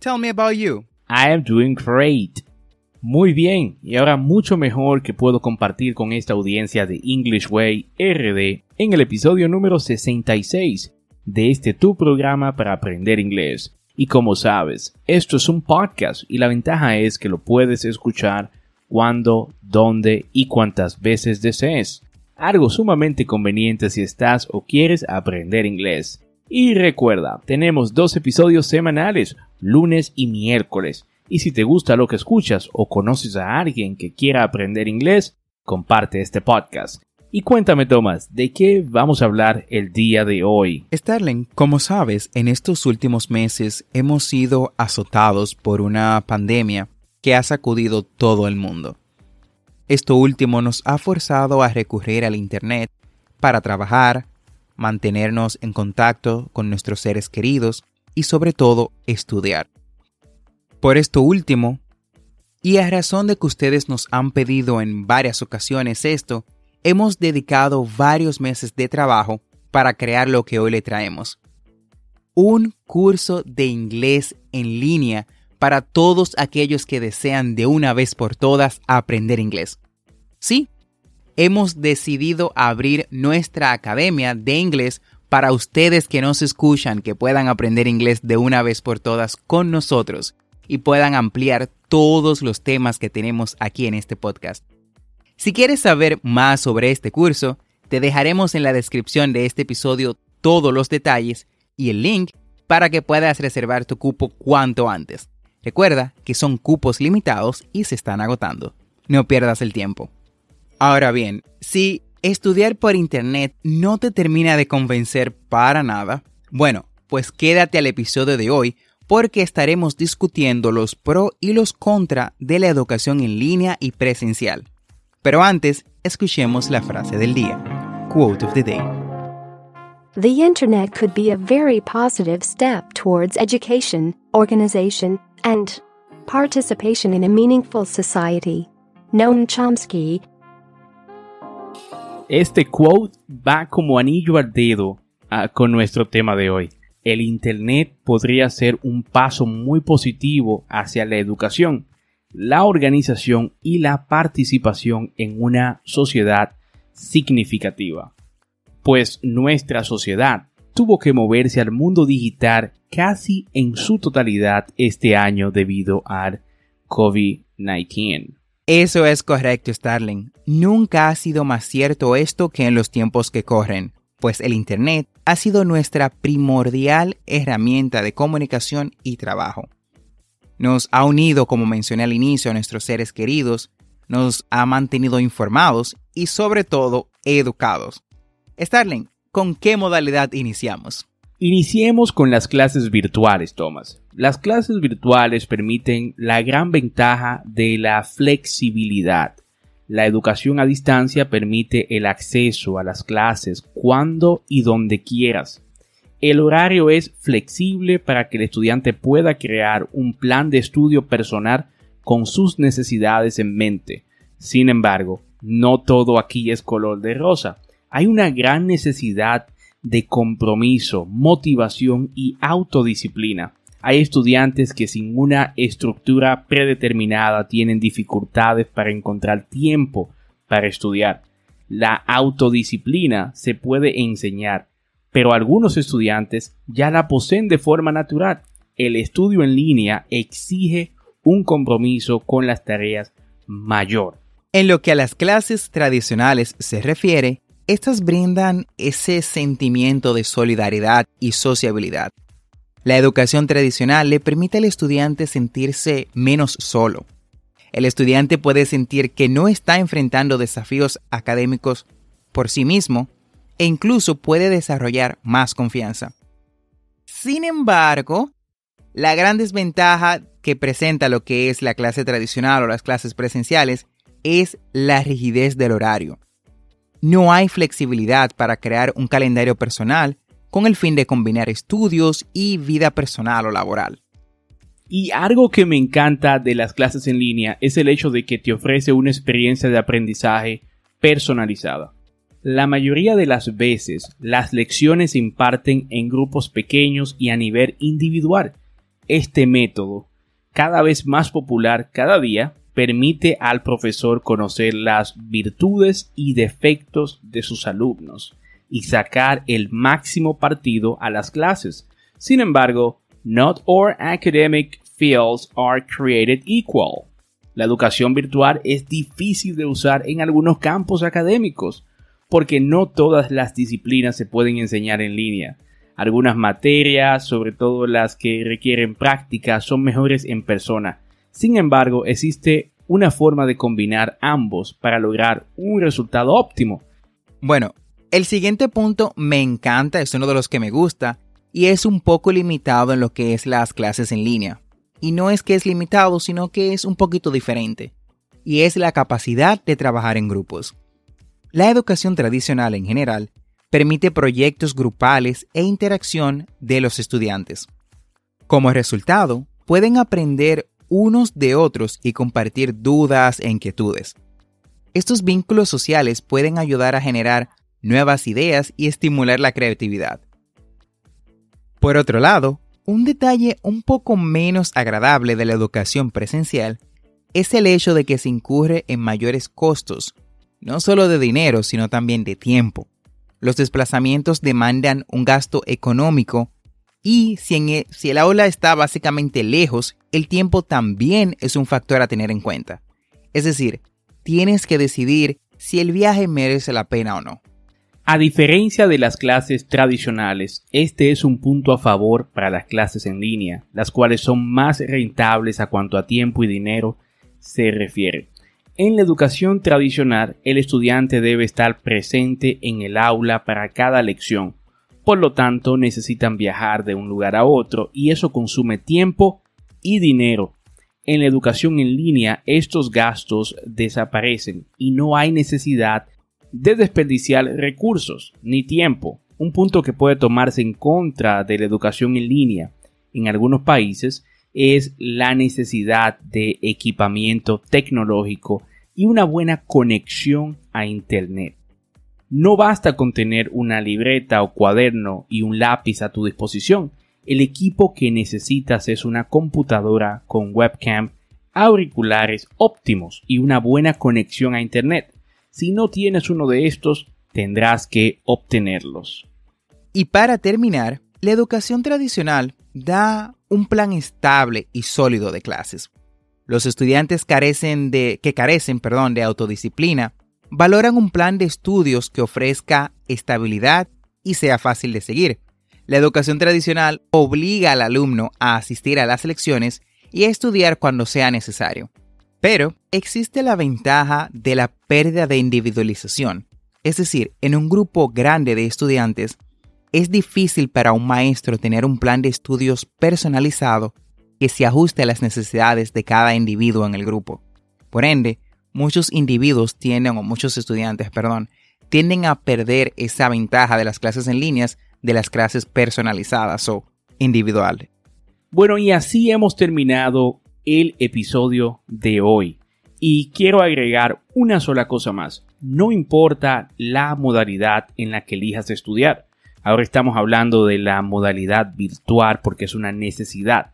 Tell me about you. I am doing great. Muy bien, y ahora mucho mejor que puedo compartir con esta audiencia de English Way RD en el episodio número 66 de este tu programa para aprender inglés. Y como sabes, esto es un podcast y la ventaja es que lo puedes escuchar cuando, dónde y cuántas veces desees. Algo sumamente conveniente si estás o quieres aprender inglés. Y recuerda, tenemos dos episodios semanales, lunes y miércoles. Y si te gusta lo que escuchas o conoces a alguien que quiera aprender inglés, comparte este podcast. Y cuéntame, Tomás, ¿de qué vamos a hablar el día de hoy? Starling, como sabes, en estos últimos meses hemos sido azotados por una pandemia que ha sacudido todo el mundo. Esto último nos ha forzado a recurrir al Internet para trabajar, mantenernos en contacto con nuestros seres queridos y sobre todo estudiar. Por esto último, y a razón de que ustedes nos han pedido en varias ocasiones esto, hemos dedicado varios meses de trabajo para crear lo que hoy le traemos. Un curso de inglés en línea para todos aquellos que desean de una vez por todas aprender inglés. Sí, hemos decidido abrir nuestra academia de inglés para ustedes que nos escuchan, que puedan aprender inglés de una vez por todas con nosotros y puedan ampliar todos los temas que tenemos aquí en este podcast. Si quieres saber más sobre este curso, te dejaremos en la descripción de este episodio todos los detalles y el link para que puedas reservar tu cupo cuanto antes. Recuerda que son cupos limitados y se están agotando. No pierdas el tiempo. Ahora bien, si estudiar por internet no te termina de convencer para nada, bueno, pues quédate al episodio de hoy porque estaremos discutiendo los pro y los contra de la educación en línea y presencial. Pero antes, escuchemos la frase del día. Quote of the day. The Internet could be a very positive step towards education, organization, and participation in a meaningful society. Noam Chomsky, este quote va como anillo al dedo ah, con nuestro tema de hoy. El Internet podría ser un paso muy positivo hacia la educación, la organización y la participación en una sociedad significativa. Pues nuestra sociedad tuvo que moverse al mundo digital casi en su totalidad este año debido al COVID-19. Eso es correcto, Starling. Nunca ha sido más cierto esto que en los tiempos que corren, pues el Internet ha sido nuestra primordial herramienta de comunicación y trabajo. Nos ha unido, como mencioné al inicio, a nuestros seres queridos, nos ha mantenido informados y sobre todo educados. Starling, ¿con qué modalidad iniciamos? Iniciemos con las clases virtuales, Thomas. Las clases virtuales permiten la gran ventaja de la flexibilidad. La educación a distancia permite el acceso a las clases cuando y donde quieras. El horario es flexible para que el estudiante pueda crear un plan de estudio personal con sus necesidades en mente. Sin embargo, no todo aquí es color de rosa. hay una gran necesidad de compromiso, motivación y autodisciplina. Hay estudiantes que sin una estructura predeterminada tienen dificultades para encontrar tiempo para estudiar. La autodisciplina se puede enseñar, pero algunos estudiantes ya la poseen de forma natural. El estudio en línea exige un compromiso con las tareas mayor. En lo que a las clases tradicionales se refiere, estas brindan ese sentimiento de solidaridad y sociabilidad. La educación tradicional le permite al estudiante sentirse menos solo. El estudiante puede sentir que no está enfrentando desafíos académicos por sí mismo e incluso puede desarrollar más confianza. Sin embargo, la gran desventaja que presenta lo que es la clase tradicional o las clases presenciales es la rigidez del horario. No hay flexibilidad para crear un calendario personal con el fin de combinar estudios y vida personal o laboral. Y algo que me encanta de las clases en línea es el hecho de que te ofrece una experiencia de aprendizaje personalizada. La mayoría de las veces las lecciones se imparten en grupos pequeños y a nivel individual. Este método, cada vez más popular cada día, permite al profesor conocer las virtudes y defectos de sus alumnos y sacar el máximo partido a las clases. Sin embargo, not all academic fields are created equal. La educación virtual es difícil de usar en algunos campos académicos, porque no todas las disciplinas se pueden enseñar en línea. Algunas materias, sobre todo las que requieren práctica, son mejores en persona. Sin embargo, existe una forma de combinar ambos para lograr un resultado óptimo. Bueno, el siguiente punto me encanta, es uno de los que me gusta, y es un poco limitado en lo que es las clases en línea. Y no es que es limitado, sino que es un poquito diferente. Y es la capacidad de trabajar en grupos. La educación tradicional en general permite proyectos grupales e interacción de los estudiantes. Como resultado, pueden aprender unos de otros y compartir dudas e inquietudes. Estos vínculos sociales pueden ayudar a generar nuevas ideas y estimular la creatividad. Por otro lado, un detalle un poco menos agradable de la educación presencial es el hecho de que se incurre en mayores costos, no solo de dinero, sino también de tiempo. Los desplazamientos demandan un gasto económico y si, el, si el aula está básicamente lejos, el tiempo también es un factor a tener en cuenta. Es decir, tienes que decidir si el viaje merece la pena o no. A diferencia de las clases tradicionales, este es un punto a favor para las clases en línea, las cuales son más rentables a cuanto a tiempo y dinero se refiere. En la educación tradicional, el estudiante debe estar presente en el aula para cada lección, por lo tanto necesitan viajar de un lugar a otro y eso consume tiempo y dinero. En la educación en línea estos gastos desaparecen y no hay necesidad de desperdiciar recursos ni tiempo, un punto que puede tomarse en contra de la educación en línea en algunos países es la necesidad de equipamiento tecnológico y una buena conexión a Internet. No basta con tener una libreta o cuaderno y un lápiz a tu disposición. El equipo que necesitas es una computadora con webcam, auriculares óptimos y una buena conexión a Internet. Si no tienes uno de estos, tendrás que obtenerlos. Y para terminar, la educación tradicional da un plan estable y sólido de clases. Los estudiantes carecen de, que carecen perdón, de autodisciplina valoran un plan de estudios que ofrezca estabilidad y sea fácil de seguir. La educación tradicional obliga al alumno a asistir a las lecciones y a estudiar cuando sea necesario. Pero existe la ventaja de la pérdida de individualización. Es decir, en un grupo grande de estudiantes, es difícil para un maestro tener un plan de estudios personalizado que se ajuste a las necesidades de cada individuo en el grupo. Por ende, muchos individuos tienden, o muchos estudiantes, perdón, tienden a perder esa ventaja de las clases en líneas de las clases personalizadas o individuales. Bueno, y así hemos terminado el episodio de hoy. Y quiero agregar una sola cosa más. no importa la modalidad en la que elijas estudiar. Ahora estamos hablando de la modalidad virtual porque es una necesidad.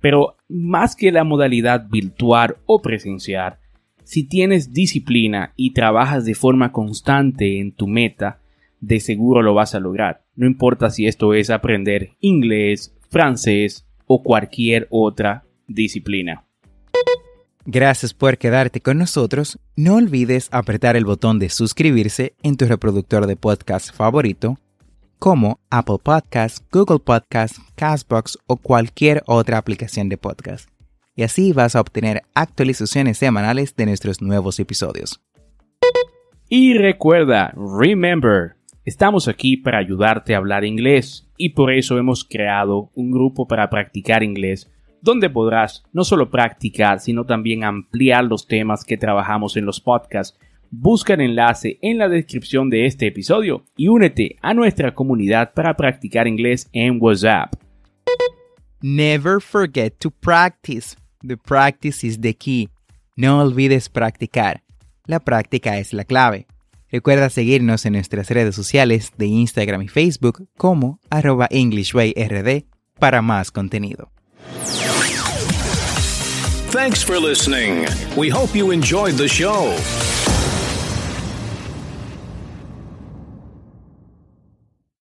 Pero más que la modalidad virtual o presencial, si tienes disciplina y trabajas de forma constante en tu meta, de seguro lo vas a lograr. No importa si esto es aprender inglés, francés o cualquier otra disciplina. Gracias por quedarte con nosotros. No olvides apretar el botón de suscribirse en tu reproductor de podcast favorito, como Apple Podcasts, Google Podcasts, Castbox o cualquier otra aplicación de podcast. Y así vas a obtener actualizaciones semanales de nuestros nuevos episodios. Y recuerda, remember, estamos aquí para ayudarte a hablar inglés y por eso hemos creado un grupo para practicar inglés donde podrás no solo practicar, sino también ampliar los temas que trabajamos en los podcasts. Busca el enlace en la descripción de este episodio y únete a nuestra comunidad para practicar inglés en WhatsApp. Never forget to practice. The practice is the key. No olvides practicar. La práctica es la clave. Recuerda seguirnos en nuestras redes sociales de Instagram y Facebook como arroba EnglishWayRD para más contenido. Thanks for listening. We hope you enjoyed the show.